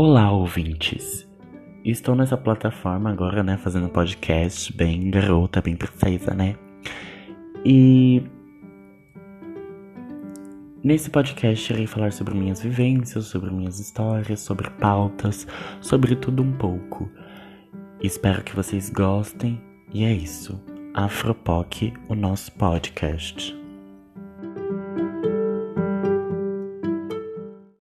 Olá, ouvintes! Estou nessa plataforma agora, né, fazendo podcast bem garota, bem princesa, né? E nesse podcast irei falar sobre minhas vivências, sobre minhas histórias, sobre pautas, sobre tudo um pouco. Espero que vocês gostem e é isso. Afropoc, o nosso podcast.